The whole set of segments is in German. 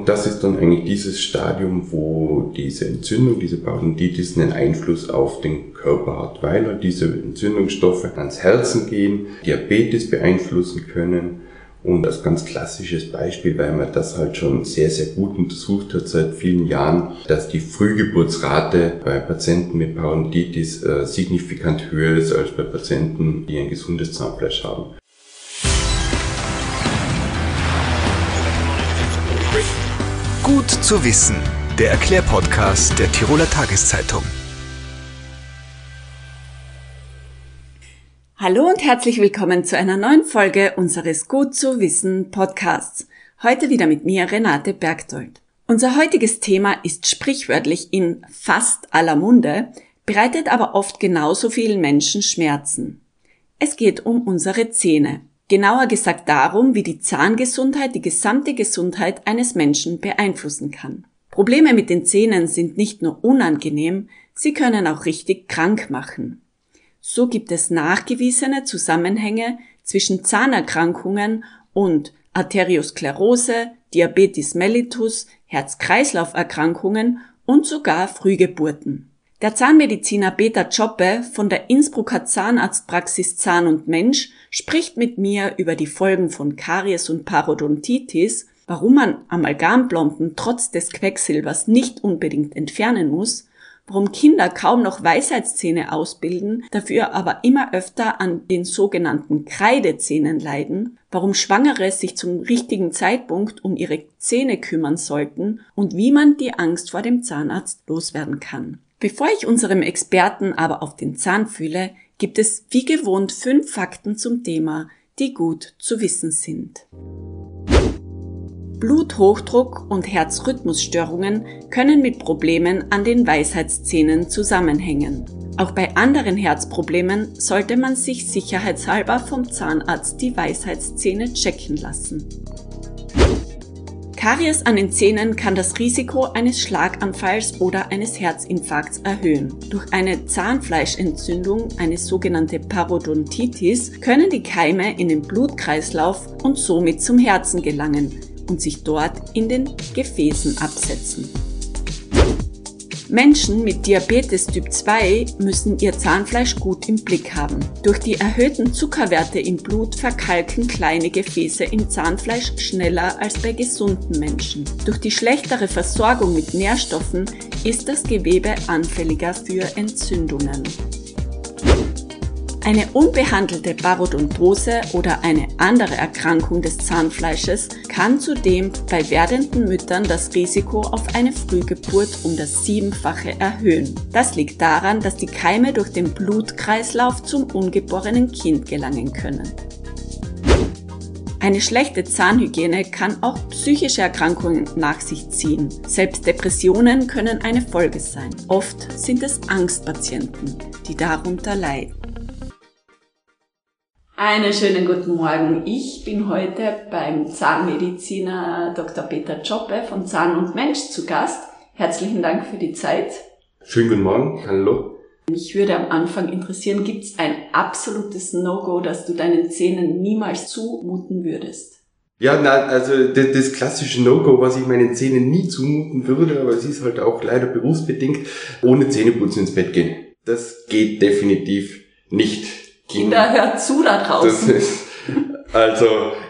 Und das ist dann eigentlich dieses Stadium, wo diese Entzündung, diese Parodontitis einen Einfluss auf den Körper hat, weil halt diese Entzündungsstoffe ans Herzen gehen, Diabetes beeinflussen können. Und als ganz klassisches Beispiel, weil man das halt schon sehr, sehr gut untersucht hat seit vielen Jahren, dass die Frühgeburtsrate bei Patienten mit Parodontitis äh, signifikant höher ist als bei Patienten, die ein gesundes Zahnfleisch haben. Gut zu wissen, der Erklärpodcast der Tiroler Tageszeitung. Hallo und herzlich willkommen zu einer neuen Folge unseres Gut zu wissen Podcasts. Heute wieder mit mir Renate Bergdold. Unser heutiges Thema ist sprichwörtlich in fast aller Munde, bereitet aber oft genauso vielen Menschen Schmerzen. Es geht um unsere Zähne. Genauer gesagt darum, wie die Zahngesundheit die gesamte Gesundheit eines Menschen beeinflussen kann. Probleme mit den Zähnen sind nicht nur unangenehm, sie können auch richtig krank machen. So gibt es nachgewiesene Zusammenhänge zwischen Zahnerkrankungen und Arteriosklerose, Diabetes mellitus, Herz-Kreislauf-Erkrankungen und sogar Frühgeburten. Der Zahnmediziner Peter Choppe von der Innsbrucker Zahnarztpraxis Zahn und Mensch spricht mit mir über die Folgen von Karies und Parodontitis, warum man Amalgamplomben trotz des Quecksilbers nicht unbedingt entfernen muss, warum Kinder kaum noch Weisheitszähne ausbilden, dafür aber immer öfter an den sogenannten Kreidezähnen leiden, warum Schwangere sich zum richtigen Zeitpunkt um ihre Zähne kümmern sollten und wie man die Angst vor dem Zahnarzt loswerden kann. Bevor ich unserem Experten aber auf den Zahn fühle, gibt es wie gewohnt fünf Fakten zum Thema, die gut zu wissen sind. Bluthochdruck und Herzrhythmusstörungen können mit Problemen an den Weisheitszähnen zusammenhängen. Auch bei anderen Herzproblemen sollte man sich sicherheitshalber vom Zahnarzt die Weisheitszähne checken lassen. Karies an den Zähnen kann das Risiko eines Schlaganfalls oder eines Herzinfarkts erhöhen. Durch eine Zahnfleischentzündung, eine sogenannte Parodontitis, können die Keime in den Blutkreislauf und somit zum Herzen gelangen und sich dort in den Gefäßen absetzen. Menschen mit Diabetes Typ 2 müssen ihr Zahnfleisch gut im Blick haben. Durch die erhöhten Zuckerwerte im Blut verkalken kleine Gefäße im Zahnfleisch schneller als bei gesunden Menschen. Durch die schlechtere Versorgung mit Nährstoffen ist das Gewebe anfälliger für Entzündungen. Eine unbehandelte Parodontose oder eine andere Erkrankung des Zahnfleisches kann zudem bei werdenden Müttern das Risiko auf eine Frühgeburt um das Siebenfache erhöhen. Das liegt daran, dass die Keime durch den Blutkreislauf zum ungeborenen Kind gelangen können. Eine schlechte Zahnhygiene kann auch psychische Erkrankungen nach sich ziehen. Selbst Depressionen können eine Folge sein. Oft sind es Angstpatienten, die darunter leiden. Einen schönen guten Morgen. Ich bin heute beim Zahnmediziner Dr. Peter Choppe von Zahn und Mensch zu Gast. Herzlichen Dank für die Zeit. Schönen guten Morgen. Hallo. Mich würde am Anfang interessieren, gibt es ein absolutes No-Go, das du deinen Zähnen niemals zumuten würdest? Ja, na, also das, das klassische No-Go, was ich meinen Zähnen nie zumuten würde, aber es ist halt auch leider berufsbedingt, ohne Zähneputzen ins Bett gehen. Das geht definitiv nicht. Kinder, hört zu da draußen. Das ist, also,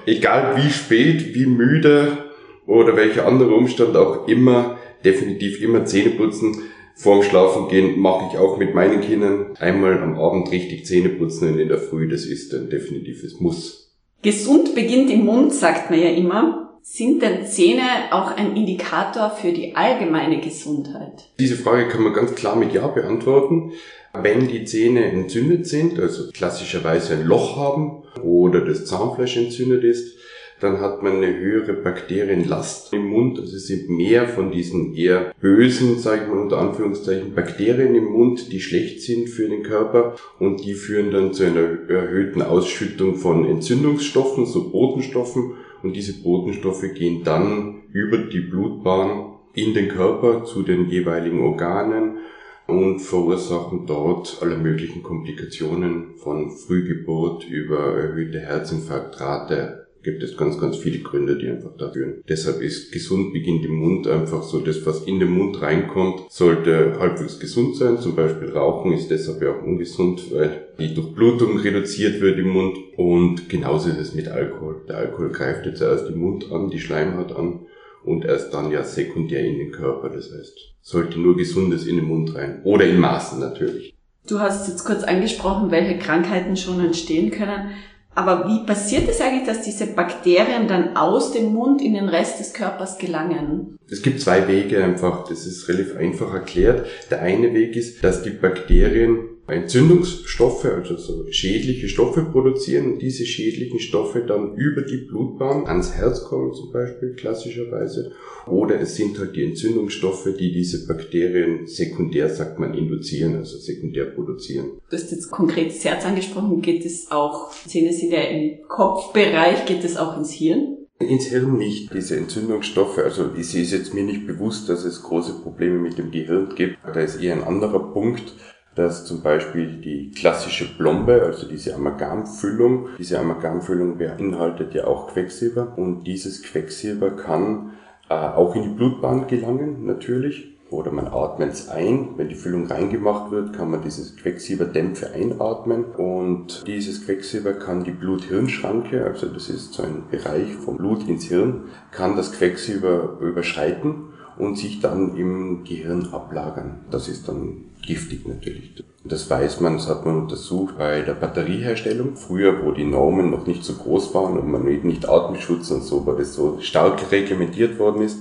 egal wie spät, wie müde oder welcher andere Umstand auch immer, definitiv immer Zähne putzen. Vorm Schlafen gehen mache ich auch mit meinen Kindern. Einmal am Abend richtig Zähne putzen und in der Früh, das ist ein definitives Muss. Gesund beginnt im Mund, sagt man ja immer. Sind denn Zähne auch ein Indikator für die allgemeine Gesundheit? Diese Frage kann man ganz klar mit Ja beantworten. Wenn die Zähne entzündet sind, also klassischerweise ein Loch haben oder das Zahnfleisch entzündet ist, dann hat man eine höhere Bakterienlast im Mund. Also es sind mehr von diesen eher bösen, sage ich mal unter Anführungszeichen, Bakterien im Mund, die schlecht sind für den Körper und die führen dann zu einer erhöhten Ausschüttung von Entzündungsstoffen, so Botenstoffen und diese Botenstoffe gehen dann über die Blutbahn in den Körper zu den jeweiligen Organen und verursachen dort alle möglichen Komplikationen von Frühgeburt über erhöhte Herzinfarktrate gibt es ganz, ganz viele Gründe, die einfach da führen. Deshalb ist gesund beginnt im Mund einfach so, das, was in den Mund reinkommt, sollte halbwegs gesund sein. Zum Beispiel Rauchen ist deshalb ja auch ungesund, weil die Durchblutung reduziert wird im Mund. Und genauso ist es mit Alkohol. Der Alkohol greift jetzt erst den Mund an, die Schleimhaut an und erst dann ja sekundär in den Körper. Das heißt, sollte nur Gesundes in den Mund rein. Oder in Maßen natürlich. Du hast jetzt kurz angesprochen, welche Krankheiten schon entstehen können. Aber wie passiert es eigentlich, dass diese Bakterien dann aus dem Mund in den Rest des Körpers gelangen? Es gibt zwei Wege einfach, das ist relativ einfach erklärt. Der eine Weg ist, dass die Bakterien Entzündungsstoffe, also so schädliche Stoffe produzieren und diese schädlichen Stoffe dann über die Blutbahn ans Herz kommen zum Beispiel klassischerweise. Oder es sind halt die Entzündungsstoffe, die diese Bakterien sekundär, sagt man, induzieren, also sekundär produzieren. Du hast jetzt konkret das Herz angesprochen. Geht es auch, Zähne sind ja im Kopfbereich, geht es auch ins Hirn? Ins Hirn nicht. Diese Entzündungsstoffe, also es ist jetzt mir nicht bewusst, dass es große Probleme mit dem Gehirn gibt. Da ist eher ein anderer Punkt dass zum Beispiel die klassische Plombe, also diese Amalgamfüllung, diese Amalgamfüllung beinhaltet ja auch Quecksilber und dieses Quecksilber kann äh, auch in die Blutbahn gelangen, natürlich. Oder man atmet es ein. Wenn die Füllung reingemacht wird, kann man dieses Quecksilberdämpfe einatmen. Und dieses Quecksilber kann die Blut-Hirn-Schranke, also das ist so ein Bereich vom Blut ins Hirn, kann das Quecksilber überschreiten und sich dann im Gehirn ablagern. Das ist dann giftig natürlich. Das weiß man, das hat man untersucht bei der Batterieherstellung. Früher, wo die Normen noch nicht so groß waren und man nicht Atemschutz und so, weil das so stark reglementiert worden ist,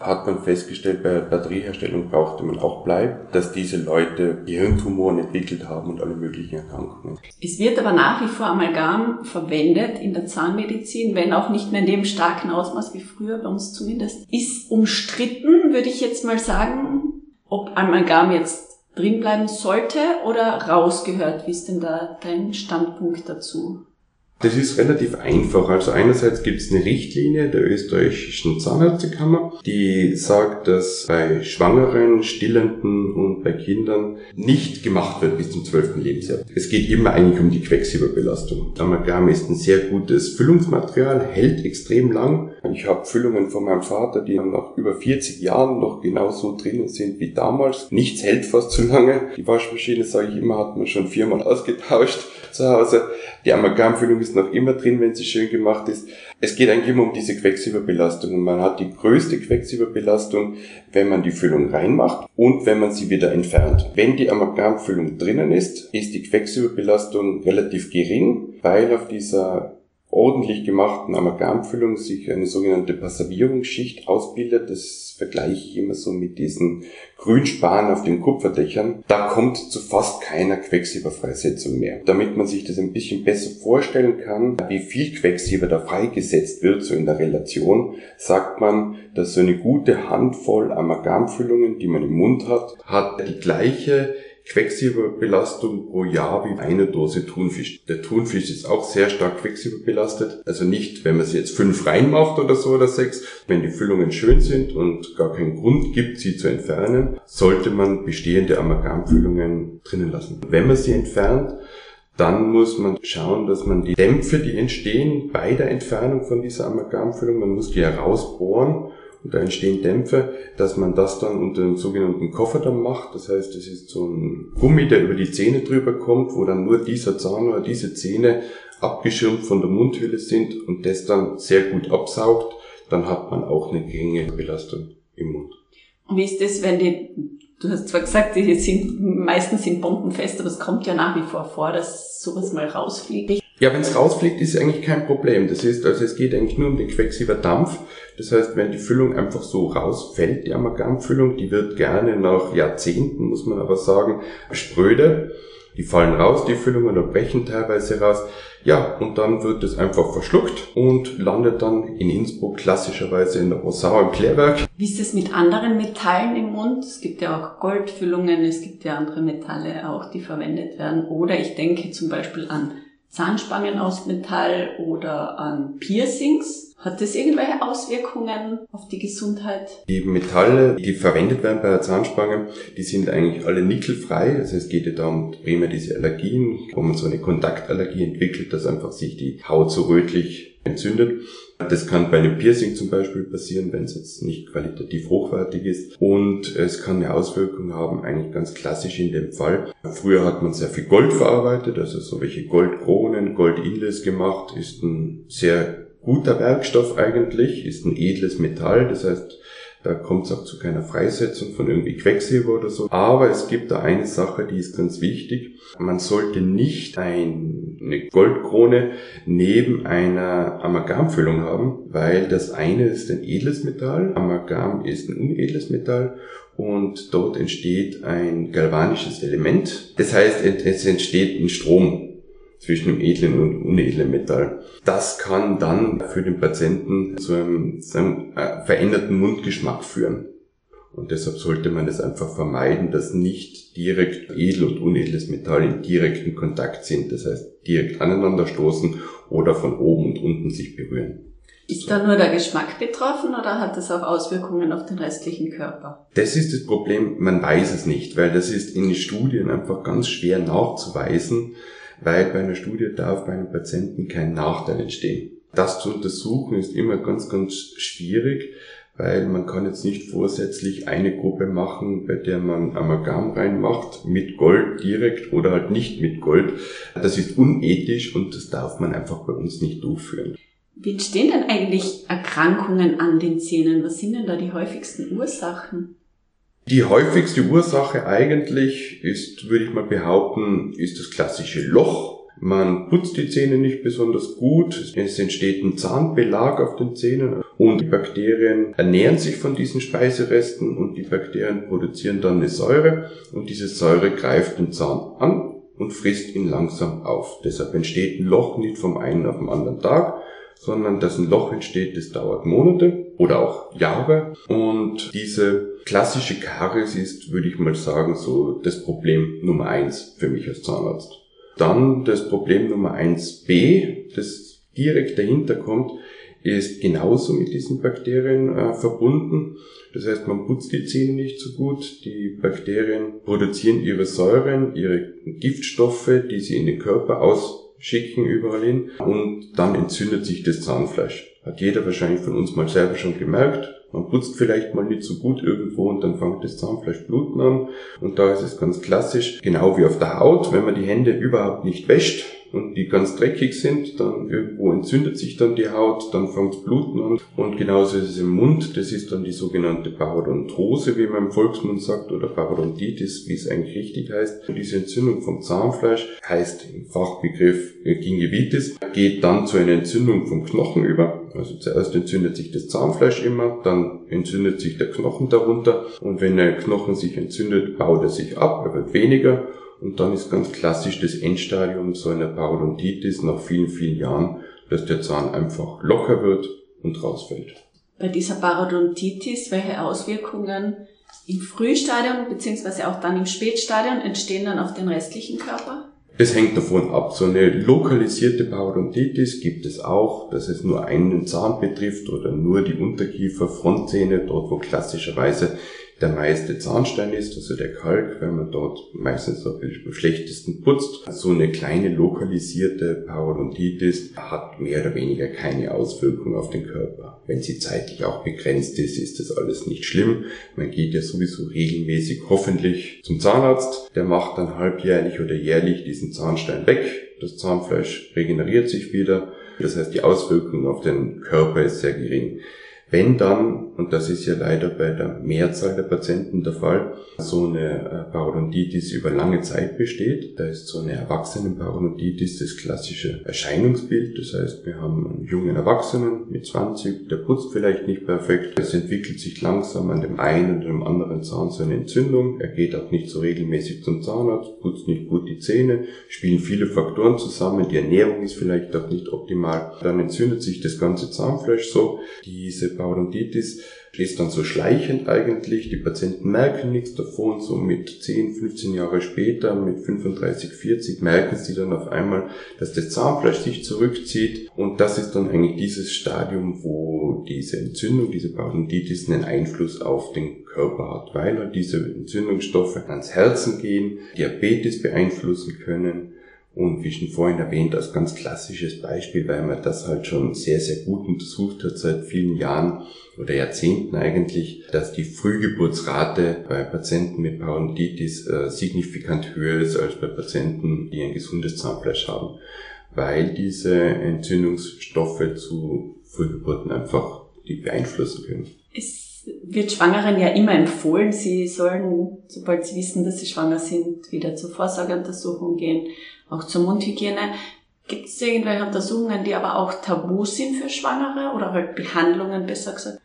hat man festgestellt, bei der Batterieherstellung brauchte man auch Blei, dass diese Leute Gehirntumoren entwickelt haben und alle möglichen Erkrankungen. Es wird aber nach wie vor Amalgam verwendet in der Zahnmedizin, wenn auch nicht mehr in dem starken Ausmaß wie früher, bei uns zumindest. Ist umstritten, würde ich jetzt mal sagen, ob Amalgam jetzt drin bleiben sollte oder rausgehört? Wie ist denn da dein Standpunkt dazu? Das ist relativ einfach. Also einerseits gibt es eine Richtlinie der österreichischen Zahnärztekammer, die sagt, dass bei Schwangeren, Stillenden und bei Kindern nicht gemacht wird bis zum 12. Lebensjahr. Es geht immer eigentlich um die Quecksilberbelastung. Amalgam ist ein sehr gutes Füllungsmaterial, hält extrem lang. Ich habe Füllungen von meinem Vater, die nach über 40 Jahren noch genauso drinnen sind wie damals. Nichts hält fast so lange. Die Waschmaschine, sage ich immer, hat man schon viermal ausgetauscht zu Hause. Die Amalgamfüllung ist noch immer drin, wenn sie schön gemacht ist. Es geht eigentlich immer um diese Quecksilberbelastung. Und man hat die größte Quecksilberbelastung, wenn man die Füllung reinmacht und wenn man sie wieder entfernt. Wenn die Amalgamfüllung drinnen ist, ist die Quecksilberbelastung relativ gering, weil auf dieser ordentlich gemachten Amalgamfüllung sich eine sogenannte Passavierungsschicht ausbildet. Das vergleiche ich immer so mit diesen Grünspan auf den Kupferdächern. Da kommt zu fast keiner Quecksilberfreisetzung mehr. Damit man sich das ein bisschen besser vorstellen kann, wie viel Quecksilber da freigesetzt wird, so in der Relation, sagt man, dass so eine gute Handvoll Amalgamfüllungen, die man im Mund hat, hat die gleiche Quecksilberbelastung pro Jahr wie eine Dose Thunfisch. Der Thunfisch ist auch sehr stark quecksilberbelastet. Also nicht, wenn man sie jetzt fünf reinmacht oder so oder sechs. Wenn die Füllungen schön sind und gar keinen Grund gibt, sie zu entfernen, sollte man bestehende Amalgamfüllungen drinnen lassen. Wenn man sie entfernt, dann muss man schauen, dass man die Dämpfe, die entstehen bei der Entfernung von dieser Amalgamfüllung, man muss die herausbohren und da entstehen Dämpfe, dass man das dann unter dem sogenannten Kofferdamm macht. Das heißt, es ist so ein Gummi, der über die Zähne drüber kommt, wo dann nur dieser Zahn oder diese Zähne abgeschirmt von der Mundhülle sind und das dann sehr gut absaugt. Dann hat man auch eine geringe Belastung im Mund. Und wie ist das, wenn die, du hast zwar gesagt, die sind meistens sind bombenfest, aber es kommt ja nach wie vor vor, dass sowas mal rausfliegt. Ja, wenn es rausfliegt, ist eigentlich kein Problem. Das ist, also es geht eigentlich nur um den Quecksilberdampf. Das heißt, wenn die Füllung einfach so rausfällt, die Amalgamfüllung, die wird gerne nach Jahrzehnten, muss man aber sagen, spröde. Die fallen raus, die Füllungen, oder brechen teilweise raus. Ja, und dann wird es einfach verschluckt und landet dann in Innsbruck klassischerweise in der Rosau im Klärwerk. Wie ist es mit anderen Metallen im Mund? Es gibt ja auch Goldfüllungen, es gibt ja andere Metalle auch, die verwendet werden. Oder ich denke zum Beispiel an Zahnspangen aus Metall oder an Piercings. Hat das irgendwelche Auswirkungen auf die Gesundheit? Die Metalle, die verwendet werden bei der Zahnspange, die sind eigentlich alle nickelfrei. Also es geht ja darum, primär diese Allergien, wo man so eine Kontaktallergie entwickelt, dass einfach sich die Haut so rötlich entzündet. Das kann bei einem Piercing zum Beispiel passieren, wenn es jetzt nicht qualitativ hochwertig ist. Und es kann eine Auswirkung haben, eigentlich ganz klassisch in dem Fall. Früher hat man sehr viel Gold verarbeitet, also so welche Goldkronen, Goldinlays gemacht, ist ein sehr guter Werkstoff eigentlich, ist ein edles Metall, das heißt, da kommt es auch zu keiner Freisetzung von irgendwie Quecksilber oder so. Aber es gibt da eine Sache, die ist ganz wichtig. Man sollte nicht eine Goldkrone neben einer Amalgamfüllung haben, weil das eine ist ein edles Metall, Amalgam ist ein unedles Metall und dort entsteht ein galvanisches Element. Das heißt, es entsteht ein Strom zwischen dem edlen und unedlen Metall. Das kann dann für den Patienten zu einem, zu einem äh, veränderten Mundgeschmack führen. Und deshalb sollte man es einfach vermeiden, dass nicht direkt edel und unedles Metall in direkten Kontakt sind. Das heißt, direkt aneinander stoßen oder von oben und unten sich berühren. Ist da nur der Geschmack betroffen oder hat das auch Auswirkungen auf den restlichen Körper? Das ist das Problem, man weiß es nicht, weil das ist in den Studien einfach ganz schwer nachzuweisen, weil bei einer Studie darf bei einem Patienten kein Nachteil entstehen. Das zu untersuchen ist immer ganz, ganz schwierig, weil man kann jetzt nicht vorsätzlich eine Gruppe machen, bei der man Amalgam reinmacht, mit Gold direkt oder halt nicht mit Gold. Das ist unethisch und das darf man einfach bei uns nicht durchführen. Wie entstehen denn eigentlich Erkrankungen an den Zähnen? Was sind denn da die häufigsten Ursachen? Die häufigste Ursache eigentlich ist, würde ich mal behaupten, ist das klassische Loch. Man putzt die Zähne nicht besonders gut, es entsteht ein Zahnbelag auf den Zähnen und die Bakterien ernähren sich von diesen Speiseresten und die Bakterien produzieren dann eine Säure und diese Säure greift den Zahn an und frisst ihn langsam auf. Deshalb entsteht ein Loch nicht vom einen auf den anderen Tag, sondern dass ein Loch entsteht, das dauert Monate oder auch Jahre. Und diese klassische Karies ist, würde ich mal sagen, so das Problem Nummer eins für mich als Zahnarzt. Dann das Problem Nummer eins B, das direkt dahinter kommt, ist genauso mit diesen Bakterien äh, verbunden. Das heißt, man putzt die Zähne nicht so gut. Die Bakterien produzieren ihre Säuren, ihre Giftstoffe, die sie in den Körper aus schicken überall hin und dann entzündet sich das Zahnfleisch. Hat jeder wahrscheinlich von uns mal selber schon gemerkt. Man putzt vielleicht mal nicht so gut irgendwo und dann fängt das Zahnfleisch bluten an. Und da ist es ganz klassisch, genau wie auf der Haut, wenn man die Hände überhaupt nicht wäscht, und die ganz dreckig sind, dann irgendwo entzündet sich dann die Haut, dann fängt Bluten an und genauso ist es im Mund, das ist dann die sogenannte Parodontose, wie man im Volksmund sagt, oder Parodontitis, wie es eigentlich richtig heißt. Und diese Entzündung vom Zahnfleisch heißt im Fachbegriff Gingivitis, geht dann zu einer Entzündung vom Knochen über. Also zuerst entzündet sich das Zahnfleisch immer, dann entzündet sich der Knochen darunter und wenn der Knochen sich entzündet, baut er sich ab, er wird weniger und dann ist ganz klassisch das Endstadium so einer Parodontitis nach vielen, vielen Jahren, dass der Zahn einfach locker wird und rausfällt. Bei dieser Parodontitis, welche Auswirkungen im Frühstadium beziehungsweise auch dann im Spätstadium entstehen dann auf den restlichen Körper? Es hängt davon ab. So eine lokalisierte Parodontitis gibt es auch, dass es nur einen Zahn betrifft oder nur die Unterkiefer, Frontzähne, dort wo klassischerweise der meiste Zahnstein ist, also der Kalk, wenn man dort meistens am schlechtesten putzt. So eine kleine lokalisierte Parodontitis hat mehr oder weniger keine Auswirkung auf den Körper. Wenn sie zeitlich auch begrenzt ist, ist das alles nicht schlimm. Man geht ja sowieso regelmäßig hoffentlich zum Zahnarzt. Der macht dann halbjährlich oder jährlich diesen Zahnstein weg. Das Zahnfleisch regeneriert sich wieder. Das heißt, die Auswirkung auf den Körper ist sehr gering. Wenn dann, und das ist ja leider bei der Mehrzahl der Patienten der Fall, so eine äh, Parodontitis über lange Zeit besteht, da ist so eine Erwachsenenparodontitis das klassische Erscheinungsbild. Das heißt, wir haben einen jungen Erwachsenen mit 20, der putzt vielleicht nicht perfekt. Es entwickelt sich langsam an dem einen oder dem anderen Zahn so eine Entzündung. Er geht auch nicht so regelmäßig zum Zahnarzt, putzt nicht gut die Zähne, spielen viele Faktoren zusammen. Die Ernährung ist vielleicht auch nicht optimal. Dann entzündet sich das ganze Zahnfleisch so. Diese diese Parodontitis ist dann so schleichend eigentlich. Die Patienten merken nichts davon. So mit 10, 15 Jahre später, mit 35, 40 merken sie dann auf einmal, dass das Zahnfleisch sich zurückzieht. Und das ist dann eigentlich dieses Stadium, wo diese Entzündung, diese Parodontitis einen Einfluss auf den Körper hat, weil halt diese Entzündungsstoffe ans Herzen gehen, Diabetes beeinflussen können und wie schon vorhin erwähnt, als ganz klassisches Beispiel, weil man das halt schon sehr, sehr gut untersucht hat seit vielen Jahren oder Jahrzehnten eigentlich, dass die Frühgeburtsrate bei Patienten mit Parodontitis äh, signifikant höher ist als bei Patienten, die ein gesundes Zahnfleisch haben, weil diese Entzündungsstoffe zu Frühgeburten einfach die beeinflussen können. Es wird Schwangeren ja immer empfohlen, sie sollen, sobald sie wissen, dass sie schwanger sind, wieder zur Vorsorgeuntersuchung gehen auch zur Mundhygiene. Gibt es irgendwelche Untersuchungen, die aber auch tabu sind für Schwangere oder halt Behandlungen besser gesagt?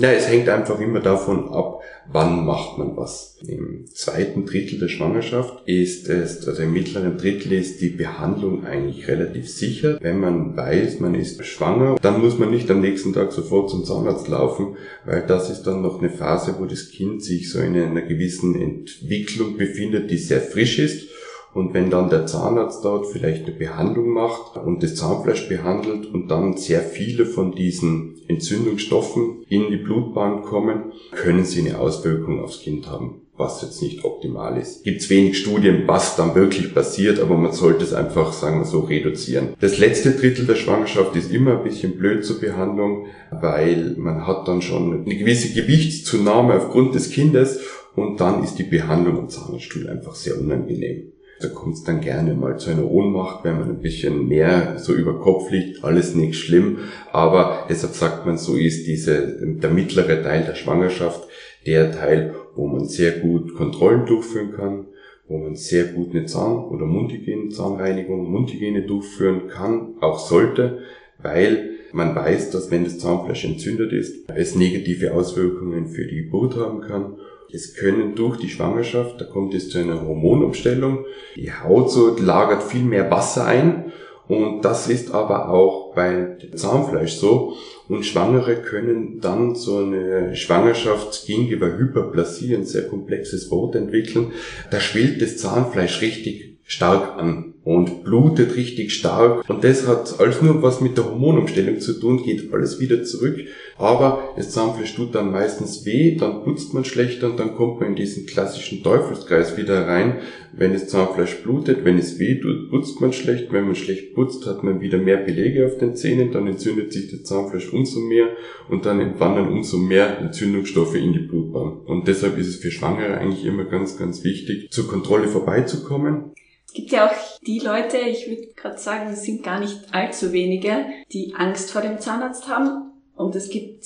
Ja, es hängt einfach immer davon ab, wann macht man was. Im zweiten Drittel der Schwangerschaft ist es, also im mittleren Drittel ist die Behandlung eigentlich relativ sicher. Wenn man weiß, man ist schwanger, dann muss man nicht am nächsten Tag sofort zum Zahnarzt laufen, weil das ist dann noch eine Phase, wo das Kind sich so in einer gewissen Entwicklung befindet, die sehr frisch ist und wenn dann der Zahnarzt dort vielleicht eine Behandlung macht und das Zahnfleisch behandelt und dann sehr viele von diesen Entzündungsstoffen in die Blutbahn kommen, können sie eine Auswirkung aufs Kind haben was jetzt nicht optimal ist. Gibt wenig Studien, was dann wirklich passiert, aber man sollte es einfach, sagen wir so, reduzieren. Das letzte Drittel der Schwangerschaft ist immer ein bisschen blöd zur Behandlung, weil man hat dann schon eine gewisse Gewichtszunahme aufgrund des Kindes und dann ist die Behandlung am Zahnarztstuhl einfach sehr unangenehm. Da kommt es dann gerne mal zu einer Ohnmacht, wenn man ein bisschen mehr so über Kopf liegt, alles nicht schlimm. Aber deshalb sagt man, so ist diese, der mittlere Teil der Schwangerschaft der Teil, wo man sehr gut Kontrollen durchführen kann, wo man sehr gut eine Zahn- oder Mundhygiene, Zahnreinigung, Mundhygiene durchführen kann, auch sollte, weil man weiß, dass wenn das Zahnfleisch entzündet ist, es negative Auswirkungen für die Geburt haben kann es können durch die Schwangerschaft, da kommt es zu einer Hormonumstellung, die Haut so lagert viel mehr Wasser ein und das ist aber auch bei Zahnfleisch so. Und Schwangere können dann so eine Schwangerschaft gegenüber Hyperplasie, ein sehr komplexes Wort entwickeln. Da schwillt das Zahnfleisch richtig stark an und blutet richtig stark. Und das hat alles nur was mit der Hormonumstellung zu tun, geht alles wieder zurück. Aber das Zahnfleisch tut dann meistens weh, dann putzt man schlechter und dann kommt man in diesen klassischen Teufelskreis wieder rein. Wenn das Zahnfleisch blutet, wenn es weh tut, putzt man schlecht. Wenn man schlecht putzt, hat man wieder mehr Belege auf den Zähnen, dann entzündet sich das Zahnfleisch umso mehr und dann entwandern umso mehr Entzündungsstoffe in die Blutbahn. Und deshalb ist es für Schwangere eigentlich immer ganz, ganz wichtig, zur Kontrolle vorbeizukommen gibt ja auch die Leute, ich würde gerade sagen, es sind gar nicht allzu wenige, die Angst vor dem Zahnarzt haben. Und es gibt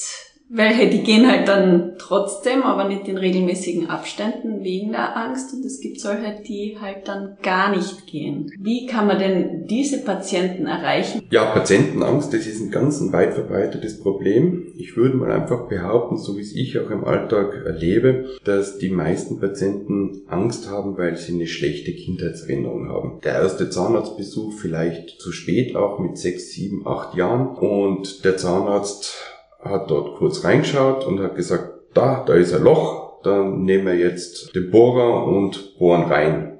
welche, die gehen halt dann trotzdem, aber nicht in regelmäßigen Abständen wegen der Angst. Und es gibt solche, die halt dann gar nicht gehen. Wie kann man denn diese Patienten erreichen? Ja, Patientenangst, das ist ein ganz ein weit verbreitetes Problem. Ich würde mal einfach behaupten, so wie es ich auch im Alltag erlebe, dass die meisten Patienten Angst haben, weil sie eine schlechte Kindheitserinnerung haben. Der erste Zahnarztbesuch vielleicht zu spät, auch mit sechs, sieben, acht Jahren. Und der Zahnarzt hat dort kurz reingeschaut und hat gesagt, da, da ist ein Loch, dann nehmen wir jetzt den Bohrer und bohren rein.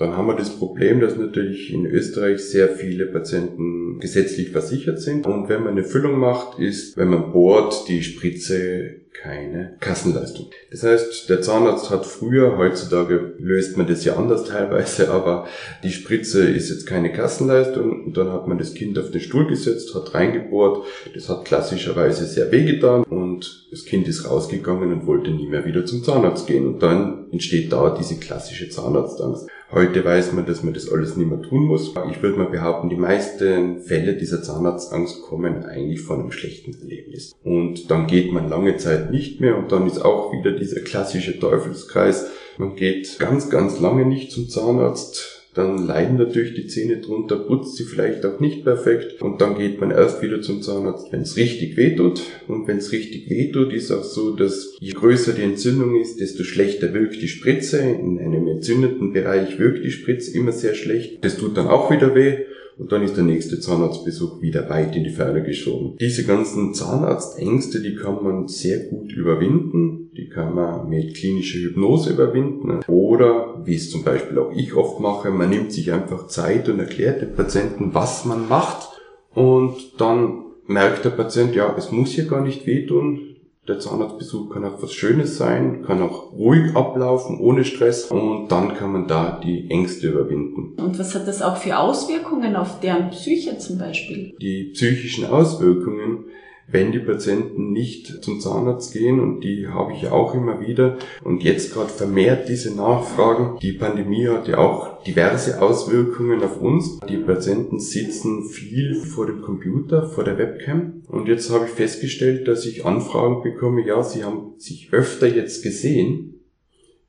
Dann haben wir das Problem, dass natürlich in Österreich sehr viele Patienten gesetzlich versichert sind. Und wenn man eine Füllung macht, ist, wenn man bohrt, die Spritze keine Kassenleistung. Das heißt, der Zahnarzt hat früher, heutzutage löst man das ja anders teilweise, aber die Spritze ist jetzt keine Kassenleistung und dann hat man das Kind auf den Stuhl gesetzt, hat reingebohrt, das hat klassischerweise sehr wehgetan und das Kind ist rausgegangen und wollte nie mehr wieder zum Zahnarzt gehen und dann entsteht da diese klassische Zahnarztangst. Heute weiß man, dass man das alles nicht mehr tun muss. Ich würde mal behaupten, die meisten Fälle dieser Zahnarztangst kommen eigentlich von einem schlechten Erlebnis. Und dann geht man lange Zeit nicht mehr und dann ist auch wieder dieser klassische Teufelskreis. Man geht ganz, ganz lange nicht zum Zahnarzt, dann leiden natürlich die Zähne drunter, putzt sie vielleicht auch nicht perfekt und dann geht man erst wieder zum Zahnarzt, wenn es richtig wehtut. Und wenn es richtig wehtut, ist auch so, dass je größer die Entzündung ist, desto schlechter wirkt die Spritze. In einem entzündeten Bereich wirkt die Spritze immer sehr schlecht. Das tut dann auch wieder weh. Und dann ist der nächste Zahnarztbesuch wieder weit in die Ferne geschoben. Diese ganzen Zahnarztängste, die kann man sehr gut überwinden, die kann man mit klinischer Hypnose überwinden. Oder, wie es zum Beispiel auch ich oft mache, man nimmt sich einfach Zeit und erklärt dem Patienten, was man macht. Und dann merkt der Patient, ja, es muss hier gar nicht wehtun, der Zahnarztbesuch kann auch was Schönes sein, kann auch ruhig ablaufen, ohne Stress und dann kann man da die Ängste überwinden. Und was hat das auch für Auswirkungen auf deren Psyche zum Beispiel? Die psychischen Auswirkungen wenn die Patienten nicht zum Zahnarzt gehen und die habe ich auch immer wieder und jetzt gerade vermehrt diese Nachfragen. Die Pandemie hat ja auch diverse Auswirkungen auf uns. Die Patienten sitzen viel vor dem Computer, vor der Webcam und jetzt habe ich festgestellt, dass ich Anfragen bekomme, ja, sie haben sich öfter jetzt gesehen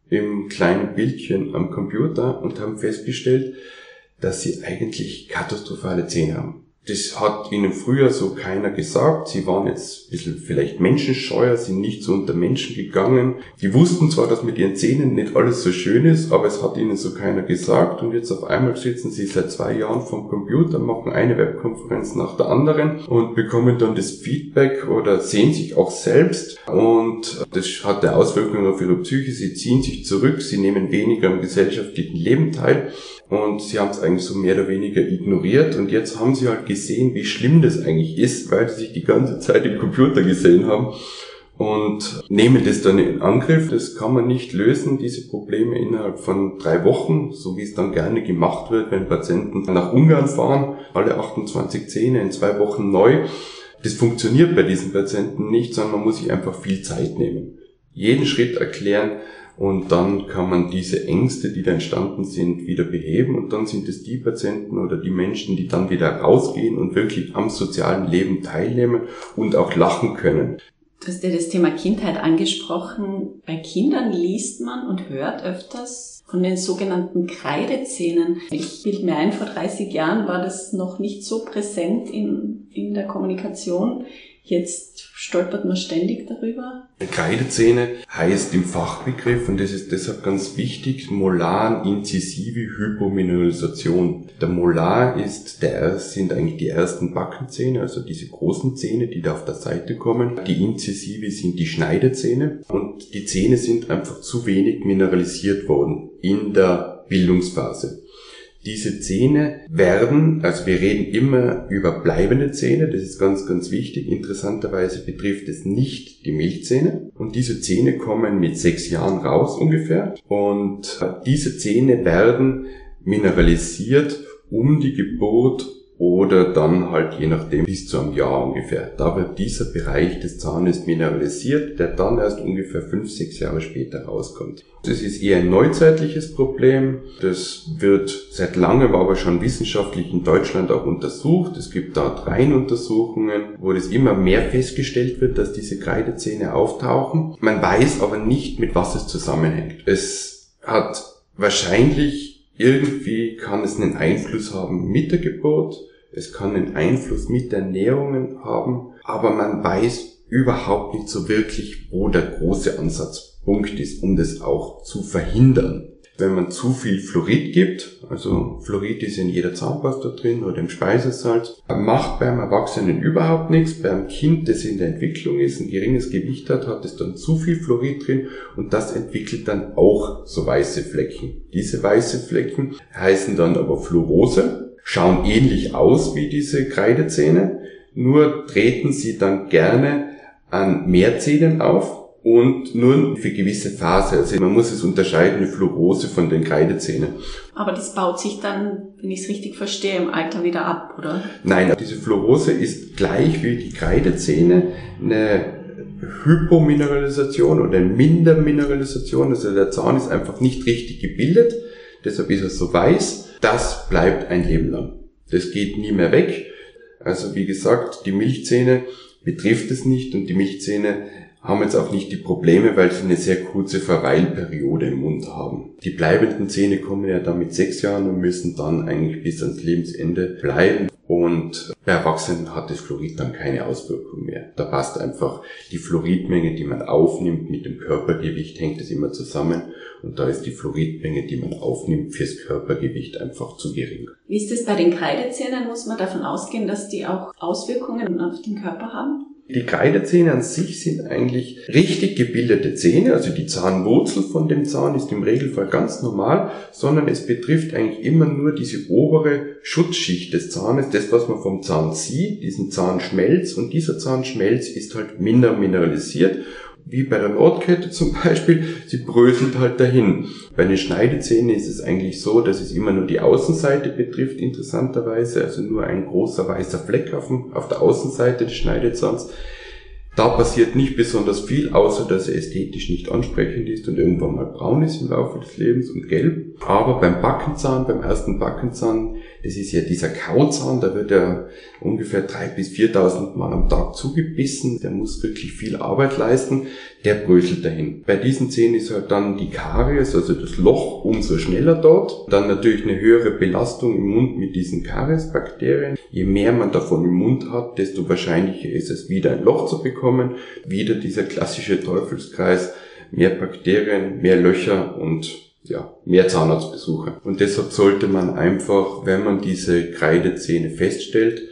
im kleinen Bildchen am Computer und haben festgestellt, dass sie eigentlich katastrophale Zähne haben. Das hat ihnen früher so keiner gesagt. Sie waren jetzt ein bisschen vielleicht menschenscheuer, sind nicht so unter Menschen gegangen. Die wussten zwar, dass mit ihren Zähnen nicht alles so schön ist, aber es hat ihnen so keiner gesagt. Und jetzt auf einmal sitzen sie seit zwei Jahren vom Computer, machen eine Webkonferenz nach der anderen und bekommen dann das Feedback oder sehen sich auch selbst. Und das hat eine Auswirkung auf ihre Psyche. Sie ziehen sich zurück, sie nehmen weniger am gesellschaftlichen Leben teil. Und sie haben es eigentlich so mehr oder weniger ignoriert. Und jetzt haben sie halt gesehen, wie schlimm das eigentlich ist, weil sie sich die ganze Zeit im Computer gesehen haben. Und nehmen das dann in Angriff. Das kann man nicht lösen, diese Probleme innerhalb von drei Wochen, so wie es dann gerne gemacht wird, wenn Patienten nach Ungarn fahren, alle 28 Zähne in zwei Wochen neu. Das funktioniert bei diesen Patienten nicht, sondern man muss sich einfach viel Zeit nehmen. Jeden Schritt erklären, und dann kann man diese Ängste, die da entstanden sind, wieder beheben. Und dann sind es die Patienten oder die Menschen, die dann wieder rausgehen und wirklich am sozialen Leben teilnehmen und auch lachen können. Du hast ja das Thema Kindheit angesprochen. Bei Kindern liest man und hört öfters von den sogenannten Kreidezähnen. Ich bilde mir ein, vor 30 Jahren war das noch nicht so präsent in, in der Kommunikation. Jetzt stolpert man ständig darüber. Kreidezähne heißt im Fachbegriff, und das ist deshalb ganz wichtig, Molar-inzisive Hypomineralisation. Der Molar ist der, sind eigentlich die ersten Backenzähne, also diese großen Zähne, die da auf der Seite kommen. Die Inzisive sind die Schneidezähne und die Zähne sind einfach zu wenig mineralisiert worden in der Bildungsphase. Diese Zähne werden, also wir reden immer über bleibende Zähne, das ist ganz, ganz wichtig. Interessanterweise betrifft es nicht die Milchzähne. Und diese Zähne kommen mit sechs Jahren raus ungefähr. Und diese Zähne werden mineralisiert um die Geburt oder dann halt je nachdem bis zu einem Jahr ungefähr. Da wird dieser Bereich des Zahnes mineralisiert, der dann erst ungefähr fünf, sechs Jahre später rauskommt. Das ist eher ein neuzeitliches Problem. Das wird seit langem aber schon wissenschaftlich in Deutschland auch untersucht. Es gibt da drei Untersuchungen, wo das immer mehr festgestellt wird, dass diese Kreidezähne auftauchen. Man weiß aber nicht, mit was es zusammenhängt. Es hat wahrscheinlich irgendwie kann es einen Einfluss haben mit der Geburt es kann einen Einfluss mit Ernährungen haben, aber man weiß überhaupt nicht so wirklich, wo der große Ansatzpunkt ist, um das auch zu verhindern. Wenn man zu viel Fluorid gibt, also Fluorid ist in jeder Zahnpasta drin oder im Speisesalz, macht beim Erwachsenen überhaupt nichts. Beim Kind, das in der Entwicklung ist, ein geringes Gewicht hat, hat es dann zu viel Fluorid drin und das entwickelt dann auch so weiße Flecken. Diese weiße Flecken heißen dann aber Fluorose schauen ähnlich aus wie diese Kreidezähne, nur treten sie dann gerne an Mehrzähnen auf und nur für gewisse Phase. Also man muss es unterscheiden, eine Fluorose von den Kreidezähnen. Aber das baut sich dann, wenn ich es richtig verstehe, im Alter wieder ab, oder? Nein, diese Fluorose ist gleich wie die Kreidezähne eine Hypomineralisation oder eine Mindermineralisation. Also der Zahn ist einfach nicht richtig gebildet, deshalb ist er so weiß das bleibt ein Leben lang. Das geht nie mehr weg. Also wie gesagt, die Milchzähne betrifft es nicht und die Milchzähne haben jetzt auch nicht die Probleme, weil sie eine sehr kurze Verweilperiode im Mund haben. Die bleibenden Zähne kommen ja dann mit sechs Jahren und müssen dann eigentlich bis ans Lebensende bleiben. Und bei Erwachsenen hat das Fluorid dann keine Auswirkung mehr. Da passt einfach die Fluoridmenge, die man aufnimmt, mit dem Körpergewicht hängt es immer zusammen. Und da ist die Fluoridmenge, die man aufnimmt, fürs Körpergewicht einfach zu gering. Wie ist es bei den Kreidezähnen? Muss man davon ausgehen, dass die auch Auswirkungen auf den Körper haben? Die Kreidezähne an sich sind eigentlich richtig gebildete Zähne, also die Zahnwurzel von dem Zahn ist im Regelfall ganz normal, sondern es betrifft eigentlich immer nur diese obere Schutzschicht des Zahnes, das was man vom Zahn sieht, diesen Zahnschmelz. Und dieser Zahnschmelz ist halt minder mineralisiert wie bei der Nordkette zum Beispiel, sie bröselt halt dahin. Bei den Schneidezähnen ist es eigentlich so, dass es immer nur die Außenseite betrifft, interessanterweise, also nur ein großer weißer Fleck auf, dem, auf der Außenseite des Schneidezahns. Da passiert nicht besonders viel, außer dass er ästhetisch nicht ansprechend ist und irgendwann mal braun ist im Laufe des Lebens und gelb. Aber beim Backenzahn, beim ersten Backenzahn, das ist ja dieser Kauzahn, da wird er ungefähr 3.000 bis 4.000 Mal am Tag zugebissen. Der muss wirklich viel Arbeit leisten. Der bröselt dahin. Bei diesen Zähnen ist halt dann die Karies, also das Loch, umso schneller dort. Dann natürlich eine höhere Belastung im Mund mit diesen Kariesbakterien. Je mehr man davon im Mund hat, desto wahrscheinlicher ist es, wieder ein Loch zu bekommen. Wieder dieser klassische Teufelskreis. Mehr Bakterien, mehr Löcher und ja, mehr Zahnarztbesuche. Und deshalb sollte man einfach, wenn man diese Kreidezähne feststellt,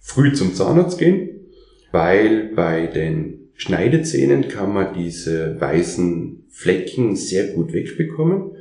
früh zum Zahnarzt gehen, weil bei den Schneidezähnen kann man diese weißen Flecken sehr gut wegbekommen.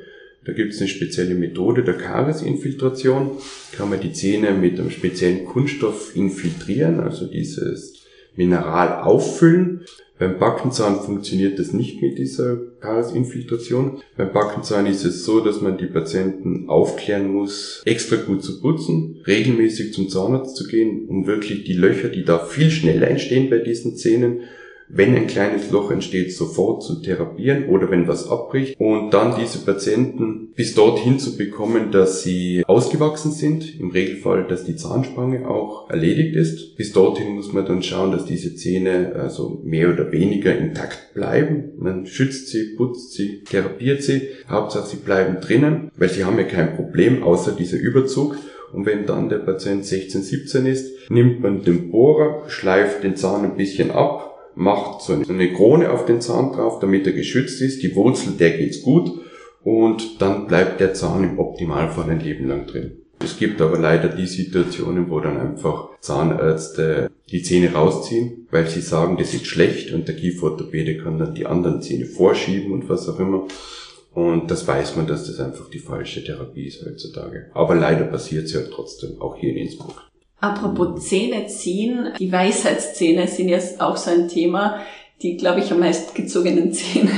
Da gibt es eine spezielle Methode der Kariesinfiltration. Kann man die Zähne mit einem speziellen Kunststoff infiltrieren, also dieses Mineral auffüllen. Beim Backenzahn funktioniert das nicht mit dieser Karisinfiltration. Beim Backenzahn ist es so, dass man die Patienten aufklären muss, extra gut zu putzen, regelmäßig zum Zahnarzt zu gehen, um wirklich die Löcher, die da viel schneller entstehen bei diesen Zähnen, wenn ein kleines Loch entsteht, sofort zu therapieren oder wenn was abbricht und dann diese Patienten bis dorthin zu bekommen, dass sie ausgewachsen sind, im Regelfall, dass die Zahnspange auch erledigt ist. Bis dorthin muss man dann schauen, dass diese Zähne also mehr oder weniger intakt bleiben. Man schützt sie, putzt sie, therapiert sie. Hauptsache sie bleiben drinnen, weil sie haben ja kein Problem außer dieser Überzug. Und wenn dann der Patient 16, 17 ist, nimmt man den Bohrer, schleift den Zahn ein bisschen ab, macht so eine Krone auf den Zahn drauf, damit er geschützt ist. Die Wurzel, der geht's gut und dann bleibt der Zahn im Optimalfall ein Leben lang drin. Es gibt aber leider die Situationen, wo dann einfach Zahnärzte die Zähne rausziehen, weil sie sagen, das ist schlecht und der Kieferorthopäde kann dann die anderen Zähne vorschieben und was auch immer. Und das weiß man, dass das einfach die falsche Therapie ist heutzutage. Aber leider passiert es ja trotzdem, auch hier in Innsbruck. Apropos Zähne ziehen, die Weisheitszähne sind jetzt auch so ein Thema, die, glaube ich, am meisten gezogenen Zähne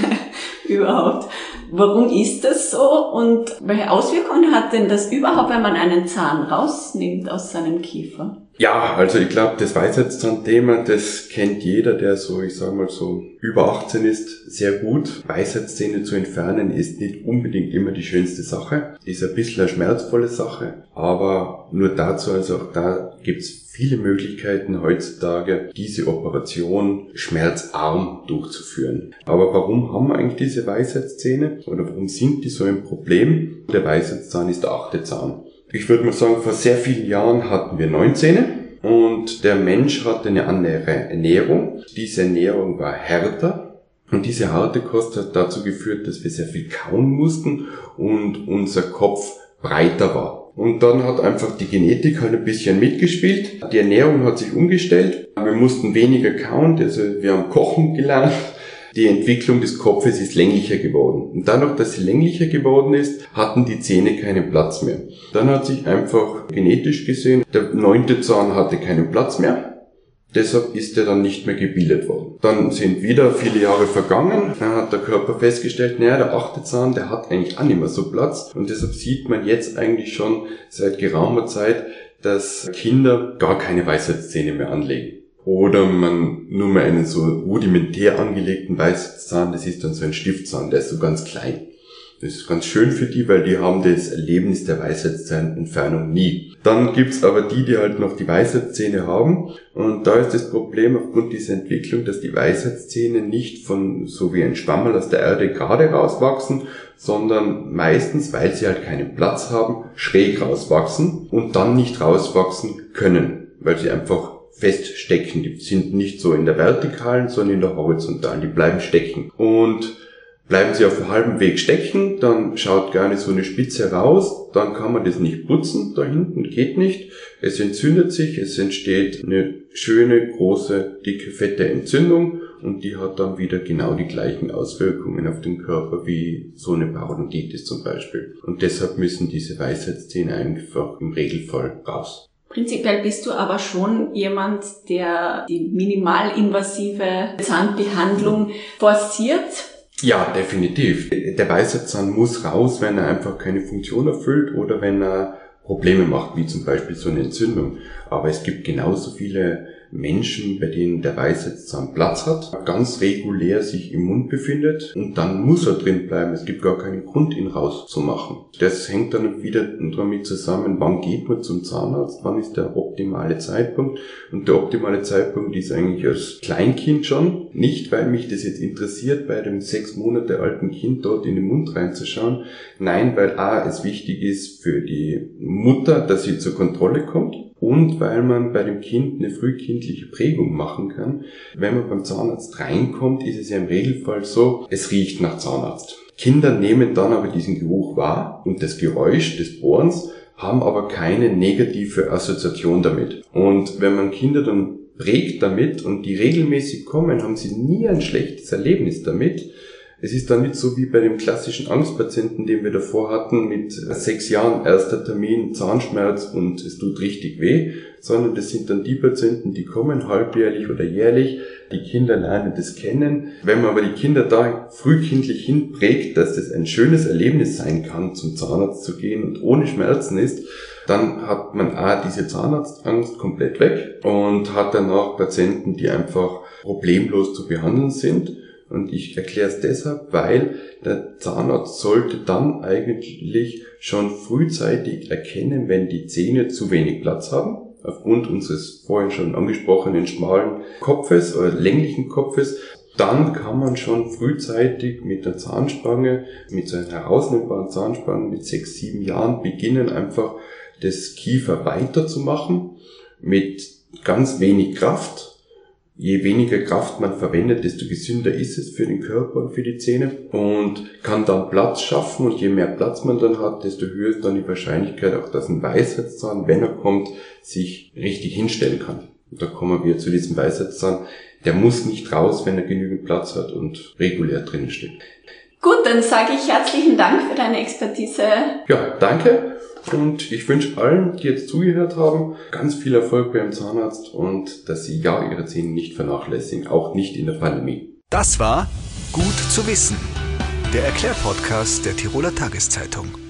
überhaupt. Warum ist das so und welche Auswirkungen hat denn das überhaupt, wenn man einen Zahn rausnimmt aus seinem Kiefer? Ja, also ich glaube, das Weisheitszahnthema, das kennt jeder, der so, ich sag mal so, über 18 ist, sehr gut. Weisheitszähne zu entfernen ist nicht unbedingt immer die schönste Sache. Ist ein bisschen eine schmerzvolle Sache. Aber nur dazu, also auch da gibt's viele Möglichkeiten heutzutage, diese Operation schmerzarm durchzuführen. Aber warum haben wir eigentlich diese Weisheitszähne? Oder warum sind die so ein Problem? Der Weisheitszahn ist der achte Zahn. Ich würde mal sagen, vor sehr vielen Jahren hatten wir neun Zähne und der Mensch hatte eine andere Ernährung. Diese Ernährung war härter und diese harte Kost hat dazu geführt, dass wir sehr viel kauen mussten und unser Kopf breiter war. Und dann hat einfach die Genetik halt ein bisschen mitgespielt. Die Ernährung hat sich umgestellt. Wir mussten weniger kauen, also wir haben kochen gelernt die Entwicklung des Kopfes ist länglicher geworden. Und dadurch, dass sie länglicher geworden ist, hatten die Zähne keinen Platz mehr. Dann hat sich einfach genetisch gesehen, der neunte Zahn hatte keinen Platz mehr. Deshalb ist er dann nicht mehr gebildet worden. Dann sind wieder viele Jahre vergangen. Dann hat der Körper festgestellt, naja, der achte Zahn, der hat eigentlich auch nicht mehr so Platz. Und deshalb sieht man jetzt eigentlich schon seit geraumer Zeit, dass Kinder gar keine Weisheitszähne mehr anlegen. Oder man nur mal einen so rudimentär angelegten Weißzahn, das ist dann so ein Stiftzahn, der ist so ganz klein. Das ist ganz schön für die, weil die haben das Erlebnis der Weisheitszahnentfernung nie. Dann gibt's aber die, die halt noch die Weisheitszähne haben. Und da ist das Problem aufgrund dieser Entwicklung, dass die Weisheitszähne nicht von so wie ein Schwammerl aus der Erde gerade rauswachsen, sondern meistens, weil sie halt keinen Platz haben, schräg rauswachsen und dann nicht rauswachsen können, weil sie einfach feststecken. Die sind nicht so in der vertikalen, sondern in der horizontalen. Die bleiben stecken. Und bleiben sie auf halbem Weg stecken, dann schaut gerne so eine Spitze raus, dann kann man das nicht putzen, da hinten geht nicht. Es entzündet sich, es entsteht eine schöne, große, dicke, fette Entzündung und die hat dann wieder genau die gleichen Auswirkungen auf den Körper wie so eine Parodontitis zum Beispiel. Und deshalb müssen diese Weisheitszähne einfach im Regelfall raus. Prinzipiell bist du aber schon jemand, der die minimalinvasive Zahnbehandlung forciert. Ja, definitiv. Der Weisheitszahn muss raus, wenn er einfach keine Funktion erfüllt oder wenn er Probleme macht, wie zum Beispiel so eine Entzündung. Aber es gibt genauso viele Menschen, bei denen der Weisheitszahn Platz hat, ganz regulär sich im Mund befindet und dann muss er drin bleiben. Es gibt gar keinen Grund, ihn rauszumachen. Das hängt dann wieder damit zusammen, wann geht man zum Zahnarzt, wann ist der optimale Zeitpunkt. Und der optimale Zeitpunkt ist eigentlich als Kleinkind schon. Nicht, weil mich das jetzt interessiert, bei dem sechs Monate alten Kind dort in den Mund reinzuschauen. Nein, weil A, es wichtig ist für die Mutter, dass sie zur Kontrolle kommt und weil man bei dem Kind eine frühkindliche Prägung machen kann. Wenn man beim Zahnarzt reinkommt, ist es ja im Regelfall so, es riecht nach Zahnarzt. Kinder nehmen dann aber diesen Geruch wahr und das Geräusch des Bohrens, haben aber keine negative Assoziation damit. Und wenn man Kinder dann prägt damit und die regelmäßig kommen, haben sie nie ein schlechtes Erlebnis damit, es ist nicht so wie bei dem klassischen Angstpatienten, den wir davor hatten, mit sechs Jahren erster Termin, Zahnschmerz und es tut richtig weh, sondern das sind dann die Patienten, die kommen halbjährlich oder jährlich. Die Kinder lernen das kennen. Wenn man aber die Kinder da frühkindlich hinprägt, dass das ein schönes Erlebnis sein kann, zum Zahnarzt zu gehen und ohne Schmerzen ist, dann hat man A, diese Zahnarztangst komplett weg und hat danach Patienten, die einfach problemlos zu behandeln sind und ich erkläre es deshalb, weil der Zahnarzt sollte dann eigentlich schon frühzeitig erkennen, wenn die Zähne zu wenig Platz haben, aufgrund unseres vorhin schon angesprochenen schmalen Kopfes oder länglichen Kopfes. Dann kann man schon frühzeitig mit der Zahnspange, mit so einer herausnehmbaren Zahnspange mit sechs, sieben Jahren beginnen, einfach das Kiefer weiterzumachen mit ganz wenig Kraft je weniger Kraft man verwendet, desto gesünder ist es für den Körper und für die Zähne und kann dann Platz schaffen und je mehr Platz man dann hat, desto höher ist dann die Wahrscheinlichkeit auch, dass ein Weisheitszahn, wenn er kommt, sich richtig hinstellen kann. Und da kommen wir zu diesem Weisheitszahn. Der muss nicht raus, wenn er genügend Platz hat und regulär drinnen steht. Gut, dann sage ich herzlichen Dank für deine Expertise. Ja, danke. Und ich wünsche allen, die jetzt zugehört haben, ganz viel Erfolg beim Zahnarzt und dass sie ja ihre Zähne nicht vernachlässigen, auch nicht in der Pandemie. Das war Gut zu wissen, der Erklärpodcast der Tiroler Tageszeitung.